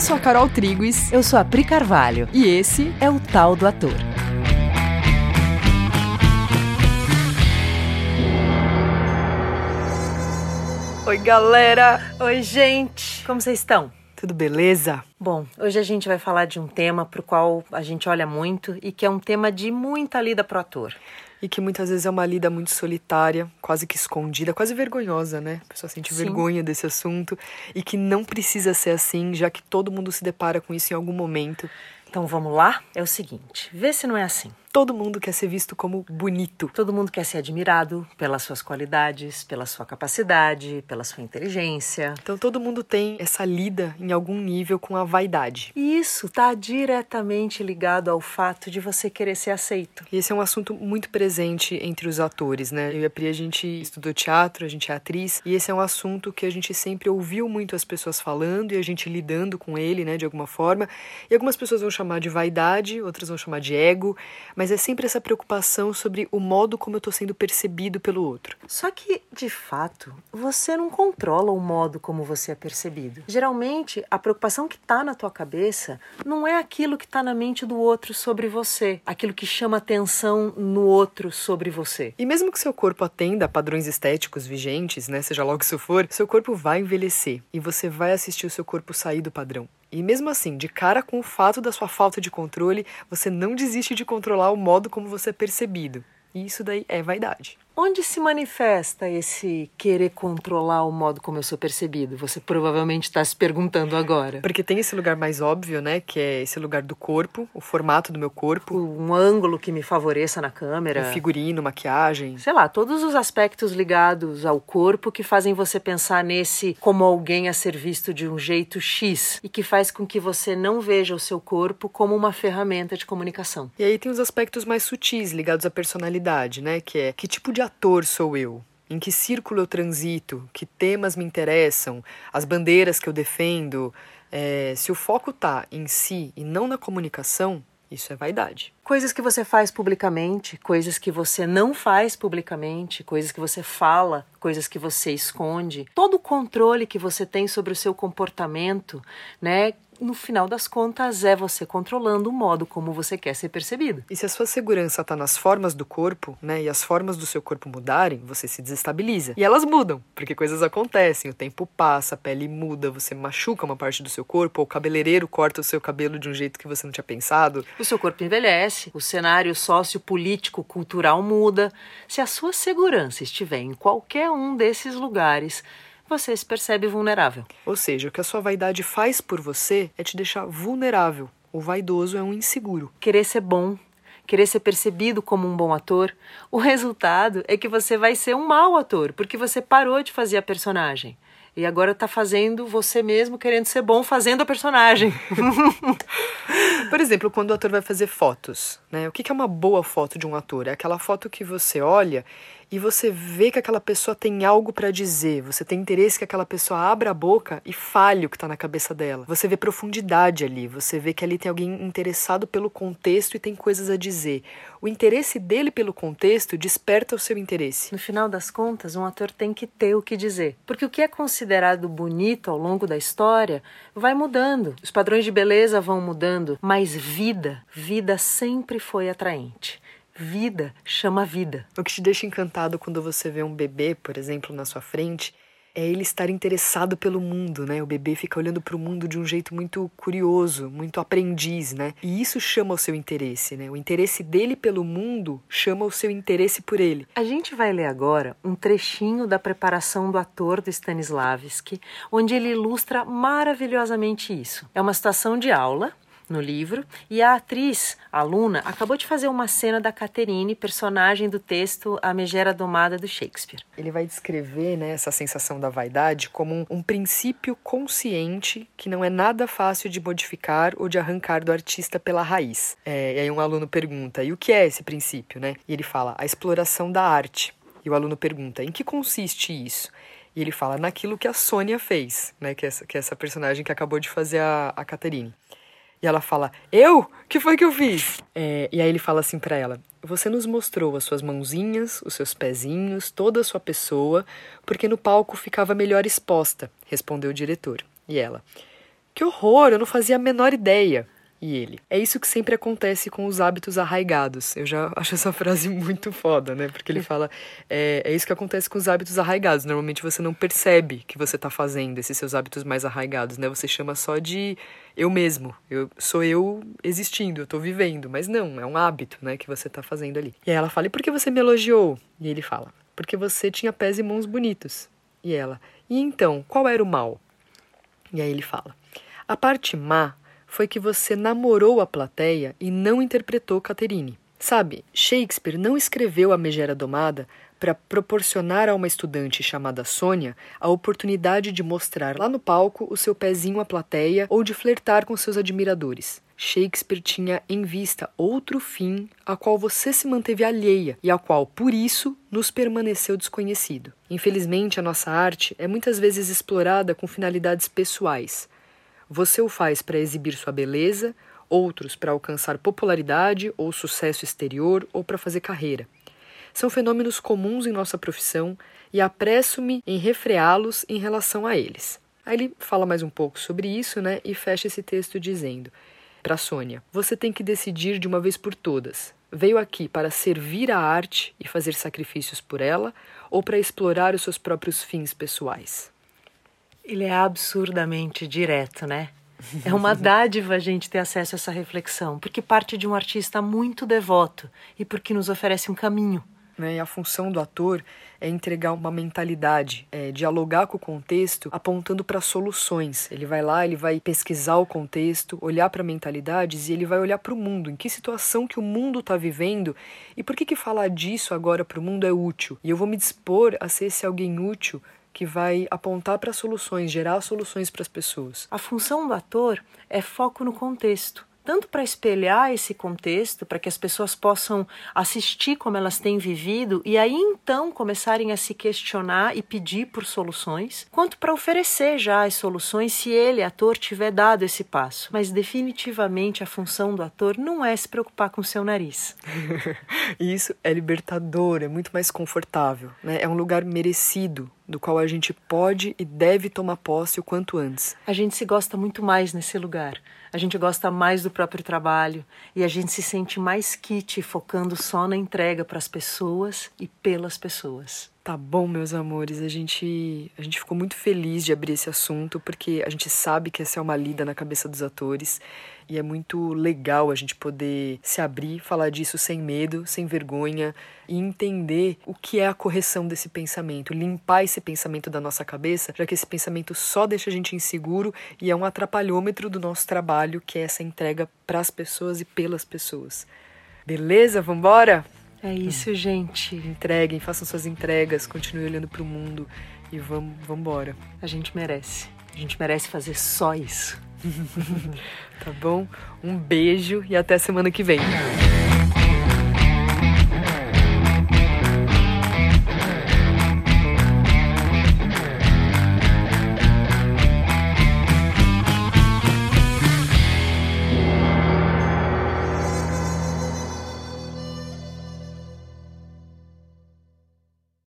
Eu sou a Carol Triguis. Eu sou a Pri Carvalho. E esse é o Tal do Ator. Oi, galera! Oi, gente! Como vocês estão? Tudo beleza? Bom, hoje a gente vai falar de um tema para o qual a gente olha muito e que é um tema de muita lida pro ator. E que muitas vezes é uma lida muito solitária, quase que escondida, quase vergonhosa, né? A pessoa sente Sim. vergonha desse assunto e que não precisa ser assim, já que todo mundo se depara com isso em algum momento. Então vamos lá? É o seguinte, vê se não é assim. Todo mundo quer ser visto como bonito. Todo mundo quer ser admirado pelas suas qualidades, pela sua capacidade, pela sua inteligência. Então todo mundo tem essa lida em algum nível com a vaidade. E isso está diretamente ligado ao fato de você querer ser aceito. E esse é um assunto muito presente entre os atores, né? Eu e a Pri, a gente estudou teatro, a gente é atriz, e esse é um assunto que a gente sempre ouviu muito as pessoas falando e a gente lidando com ele, né, de alguma forma. E algumas pessoas vão chamar de vaidade, outras vão chamar de ego mas é sempre essa preocupação sobre o modo como eu estou sendo percebido pelo outro. Só que, de fato, você não controla o modo como você é percebido. Geralmente, a preocupação que está na tua cabeça não é aquilo que está na mente do outro sobre você, aquilo que chama atenção no outro sobre você. E mesmo que seu corpo atenda a padrões estéticos vigentes, né, seja logo isso for, seu corpo vai envelhecer e você vai assistir o seu corpo sair do padrão. E mesmo assim, de cara com o fato da sua falta de controle, você não desiste de controlar o modo como você é percebido. E isso daí é vaidade. Onde se manifesta esse querer controlar o modo como eu sou percebido? Você provavelmente está se perguntando agora. Porque tem esse lugar mais óbvio, né? Que é esse lugar do corpo, o formato do meu corpo. Um ângulo que me favoreça na câmera. O figurino, maquiagem. Sei lá, todos os aspectos ligados ao corpo que fazem você pensar nesse como alguém a ser visto de um jeito X e que faz com que você não veja o seu corpo como uma ferramenta de comunicação. E aí tem os aspectos mais sutis ligados à personalidade, né? Que é que tipo de ator sou eu? Em que círculo eu transito? Que temas me interessam? As bandeiras que eu defendo? É, se o foco está em si e não na comunicação, isso é vaidade. Coisas que você faz publicamente, coisas que você não faz publicamente, coisas que você fala, coisas que você esconde. Todo o controle que você tem sobre o seu comportamento, né? no final das contas, é você controlando o modo como você quer ser percebido. E se a sua segurança está nas formas do corpo, né, e as formas do seu corpo mudarem, você se desestabiliza. E elas mudam, porque coisas acontecem, o tempo passa, a pele muda, você machuca uma parte do seu corpo, ou o cabeleireiro corta o seu cabelo de um jeito que você não tinha pensado. O seu corpo envelhece, o cenário sociopolítico, cultural muda. Se a sua segurança estiver em qualquer um desses lugares, você se percebe vulnerável. Ou seja, o que a sua vaidade faz por você é te deixar vulnerável. O vaidoso é um inseguro. Querer ser bom, querer ser percebido como um bom ator, o resultado é que você vai ser um mau ator, porque você parou de fazer a personagem. E agora está fazendo você mesmo querendo ser bom fazendo a personagem. Por exemplo, quando o ator vai fazer fotos, né? O que é uma boa foto de um ator? É aquela foto que você olha e você vê que aquela pessoa tem algo para dizer, você tem interesse que aquela pessoa abra a boca e fale o que está na cabeça dela. Você vê profundidade ali, você vê que ali tem alguém interessado pelo contexto e tem coisas a dizer. O interesse dele pelo contexto desperta o seu interesse. No final das contas, um ator tem que ter o que dizer, porque o que é considerado bonito ao longo da história vai mudando. Os padrões de beleza vão mudando, mas vida, vida sempre foi atraente. Vida chama vida. O que te deixa encantado quando você vê um bebê, por exemplo, na sua frente, é ele estar interessado pelo mundo, né? O bebê fica olhando para o mundo de um jeito muito curioso, muito aprendiz, né? E isso chama o seu interesse, né? O interesse dele pelo mundo chama o seu interesse por ele. A gente vai ler agora um trechinho da preparação do ator do Stanislavski, onde ele ilustra maravilhosamente isso. É uma situação de aula no livro, e a atriz, a aluna, acabou de fazer uma cena da Caterine, personagem do texto A Megera Domada do Shakespeare. Ele vai descrever né, essa sensação da vaidade como um, um princípio consciente que não é nada fácil de modificar ou de arrancar do artista pela raiz. É, e aí um aluno pergunta, e o que é esse princípio? Né? E ele fala, a exploração da arte. E o aluno pergunta, em que consiste isso? E ele fala naquilo que a Sônia fez, né? Que é essa, que é essa personagem que acabou de fazer a, a Caterine. E ela fala: Eu? que foi que eu fiz? É, e aí ele fala assim para ela: Você nos mostrou as suas mãozinhas, os seus pezinhos, toda a sua pessoa, porque no palco ficava melhor exposta, respondeu o diretor. E ela: que horror, eu não fazia a menor ideia. E ele. É isso que sempre acontece com os hábitos arraigados. Eu já acho essa frase muito foda, né? Porque ele fala: é, é isso que acontece com os hábitos arraigados. Normalmente você não percebe que você está fazendo esses seus hábitos mais arraigados, né? Você chama só de eu mesmo. Eu sou eu existindo, eu tô vivendo. Mas não, é um hábito, né? Que você está fazendo ali. E aí ela fala: e por que você me elogiou? E ele fala: porque você tinha pés e mãos bonitos. E ela: e então, qual era o mal? E aí ele fala: a parte má foi que você namorou a plateia e não interpretou Caterine. Sabe, Shakespeare não escreveu A Megera Domada para proporcionar a uma estudante chamada Sônia a oportunidade de mostrar lá no palco o seu pezinho à plateia ou de flertar com seus admiradores. Shakespeare tinha em vista outro fim a qual você se manteve alheia e ao qual, por isso, nos permaneceu desconhecido. Infelizmente, a nossa arte é muitas vezes explorada com finalidades pessoais, você o faz para exibir sua beleza, outros para alcançar popularidade ou sucesso exterior ou para fazer carreira. São fenômenos comuns em nossa profissão e apresso-me em refreá-los em relação a eles. Aí ele fala mais um pouco sobre isso, né, e fecha esse texto dizendo: Para Sônia, você tem que decidir de uma vez por todas. Veio aqui para servir a arte e fazer sacrifícios por ela ou para explorar os seus próprios fins pessoais? Ele é absurdamente direto, né? É uma dádiva a gente ter acesso a essa reflexão, porque parte de um artista muito devoto e porque nos oferece um caminho. Né? E a função do ator é entregar uma mentalidade, é, dialogar com o contexto, apontando para soluções. Ele vai lá, ele vai pesquisar o contexto, olhar para mentalidades e ele vai olhar para o mundo, em que situação que o mundo está vivendo e por que, que falar disso agora para o mundo é útil. E eu vou me dispor a ser esse alguém útil que vai apontar para soluções, gerar soluções para as pessoas. A função do ator é foco no contexto tanto para espelhar esse contexto, para que as pessoas possam assistir como elas têm vivido e aí então começarem a se questionar e pedir por soluções, quanto para oferecer já as soluções se ele, ator, tiver dado esse passo. Mas definitivamente a função do ator não é se preocupar com o seu nariz. Isso é libertador, é muito mais confortável, né? É um lugar merecido do qual a gente pode e deve tomar posse o quanto antes. A gente se gosta muito mais nesse lugar. A gente gosta mais do próprio trabalho e a gente se sente mais kit focando só na entrega para as pessoas e pelas pessoas. Tá bom, meus amores, a gente a gente ficou muito feliz de abrir esse assunto porque a gente sabe que essa é uma lida na cabeça dos atores e é muito legal a gente poder se abrir, falar disso sem medo, sem vergonha e entender o que é a correção desse pensamento, limpar esse pensamento da nossa cabeça, já que esse pensamento só deixa a gente inseguro e é um atrapalhômetro do nosso trabalho, que é essa entrega para as pessoas e pelas pessoas. Beleza? Vambora? É isso, gente. Entreguem, façam suas entregas, continuem olhando para o mundo e vamos, embora. A gente merece. A gente merece fazer só isso. tá bom? Um beijo e até semana que vem.